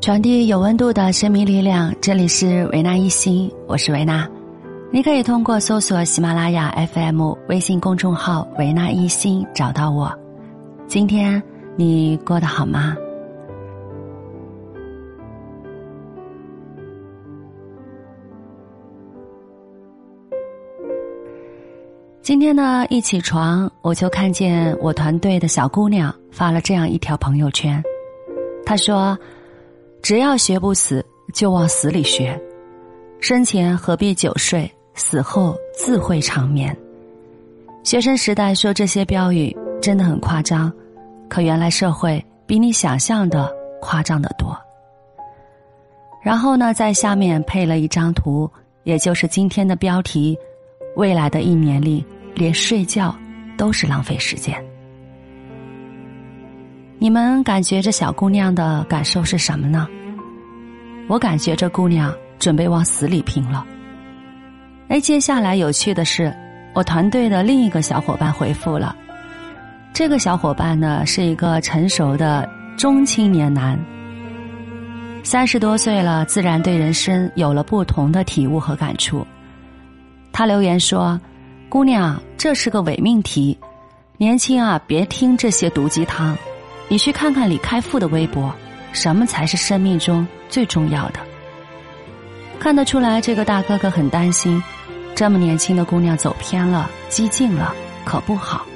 传递有温度的生命力量，这里是维纳一心，我是维纳。你可以通过搜索喜马拉雅 FM 微信公众号“维纳一心”找到我。今天你过得好吗？今天呢，一起床我就看见我团队的小姑娘发了这样一条朋友圈，她说：“只要学不死，就往死里学。生前何必久睡，死后自会长眠。”学生时代说这些标语真的很夸张，可原来社会比你想象的夸张的多。然后呢，在下面配了一张图，也就是今天的标题：未来的一年里。连睡觉都是浪费时间。你们感觉这小姑娘的感受是什么呢？我感觉这姑娘准备往死里拼了。哎，接下来有趣的是，我团队的另一个小伙伴回复了。这个小伙伴呢，是一个成熟的中青年男，三十多岁了，自然对人生有了不同的体悟和感触。他留言说。姑娘，这是个伪命题。年轻啊，别听这些毒鸡汤。你去看看李开复的微博，什么才是生命中最重要的？看得出来，这个大哥哥很担心，这么年轻的姑娘走偏了、激进了，可不好。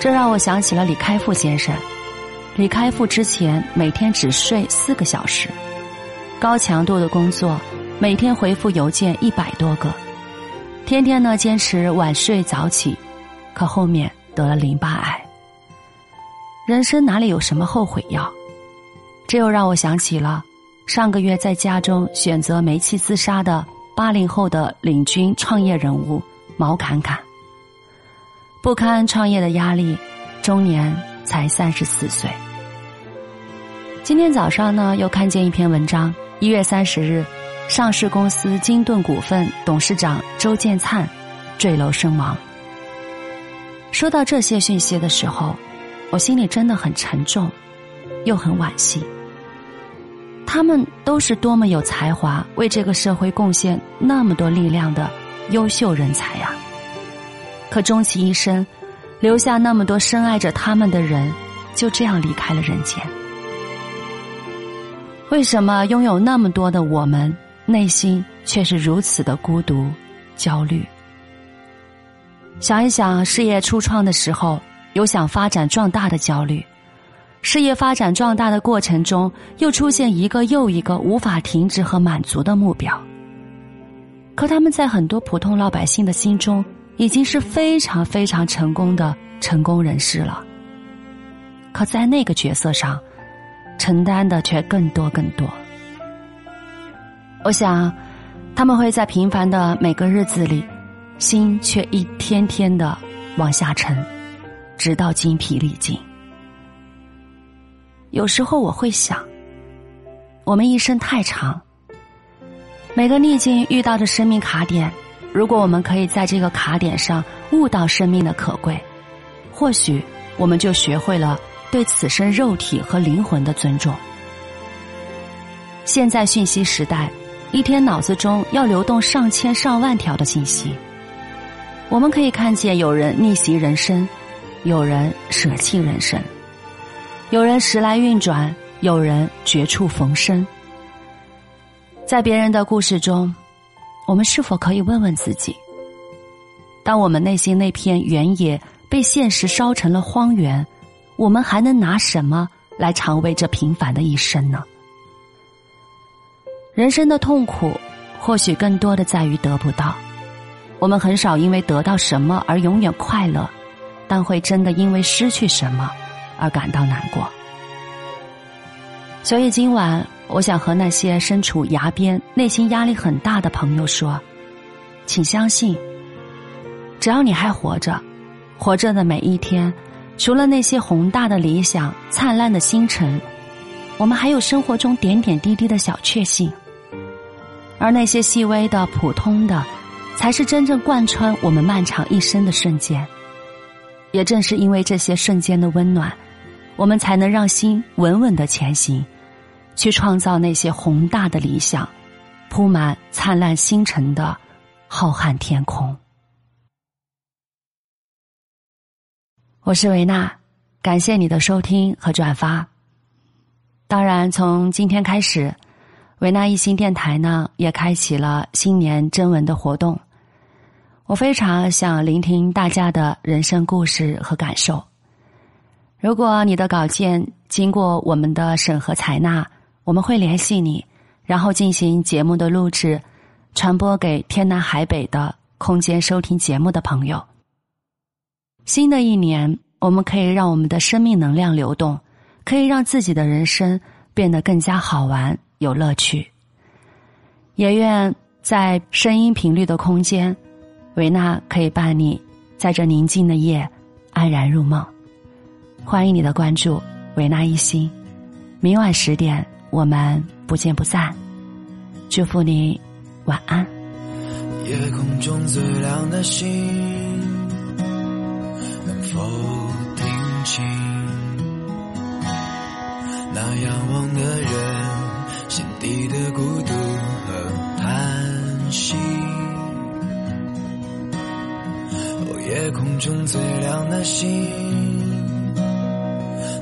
这让我想起了李开复先生。李开复之前每天只睡四个小时，高强度的工作，每天回复邮件一百多个。天天呢坚持晚睡早起，可后面得了淋巴癌。人生哪里有什么后悔药？这又让我想起了上个月在家中选择煤气自杀的八零后的领军创业人物毛侃侃。不堪创业的压力，终年才三十四岁。今天早上呢，又看见一篇文章，一月三十日。上市公司金盾股份董事长周建灿坠楼身亡。说到这些讯息的时候，我心里真的很沉重，又很惋惜。他们都是多么有才华，为这个社会贡献那么多力量的优秀人才呀！可终其一生，留下那么多深爱着他们的人，就这样离开了人间。为什么拥有那么多的我们？内心却是如此的孤独、焦虑。想一想，事业初创的时候有想发展壮大的焦虑，事业发展壮大的过程中又出现一个又一个无法停止和满足的目标。可他们在很多普通老百姓的心中，已经是非常非常成功的成功人士了。可在那个角色上，承担的却更多更多。我想，他们会在平凡的每个日子里，心却一天天的往下沉，直到精疲力尽。有时候我会想，我们一生太长，每个逆境遇到的生命卡点，如果我们可以在这个卡点上悟到生命的可贵，或许我们就学会了对此生肉体和灵魂的尊重。现在讯息时代。一天脑子中要流动上千上万条的信息，我们可以看见有人逆袭人生，有人舍弃人生，有人时来运转，有人绝处逢生。在别人的故事中，我们是否可以问问自己：当我们内心那片原野被现实烧成了荒原，我们还能拿什么来偿为这平凡的一生呢？人生的痛苦，或许更多的在于得不到。我们很少因为得到什么而永远快乐，但会真的因为失去什么而感到难过。所以今晚，我想和那些身处崖边、内心压力很大的朋友说：，请相信，只要你还活着，活着的每一天，除了那些宏大的理想、灿烂的星辰，我们还有生活中点点滴滴的小确幸。而那些细微的、普通的，才是真正贯穿我们漫长一生的瞬间。也正是因为这些瞬间的温暖，我们才能让心稳稳的前行，去创造那些宏大的理想，铺满灿烂星辰的浩瀚天空。我是维娜，感谢你的收听和转发。当然，从今天开始，维纳一心电台呢也开启了新年征文的活动。我非常想聆听大家的人生故事和感受。如果你的稿件经过我们的审核采纳，我们会联系你，然后进行节目的录制，传播给天南海北的空间收听节目的朋友。新的一年，我们可以让我们的生命能量流动。可以让自己的人生变得更加好玩、有乐趣。也愿在声音频率的空间，维娜可以伴你在这宁静的夜安然入梦。欢迎你的关注，维娜一心。明晚十点，我们不见不散。祝福你晚安。夜空中最亮的星，能否听清？那仰望的人中最亮的星，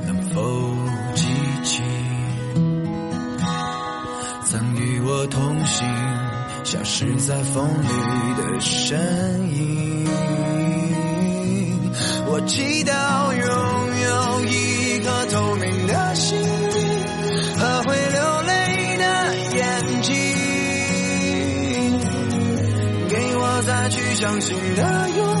能否记起曾与我同行、消失在风里的身影？我祈祷拥有一颗透明的心灵。和会流泪的眼睛，给我再去相信的勇气。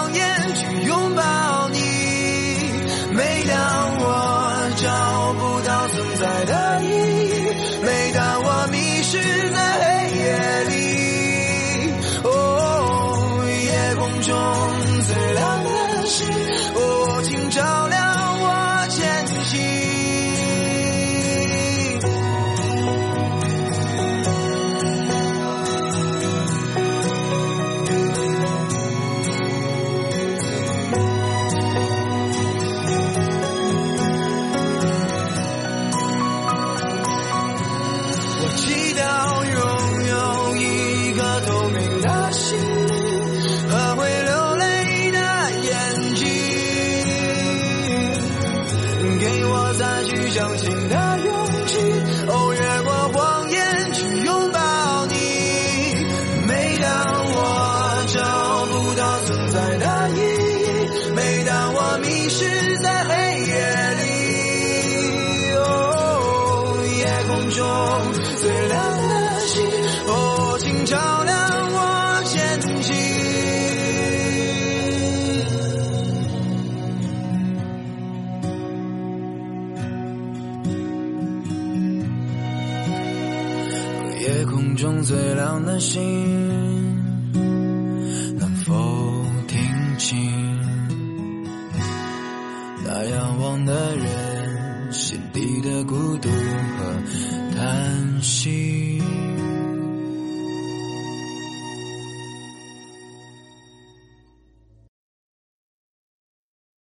的勇的心能否听清？那仰望的人心底的孤独和叹息。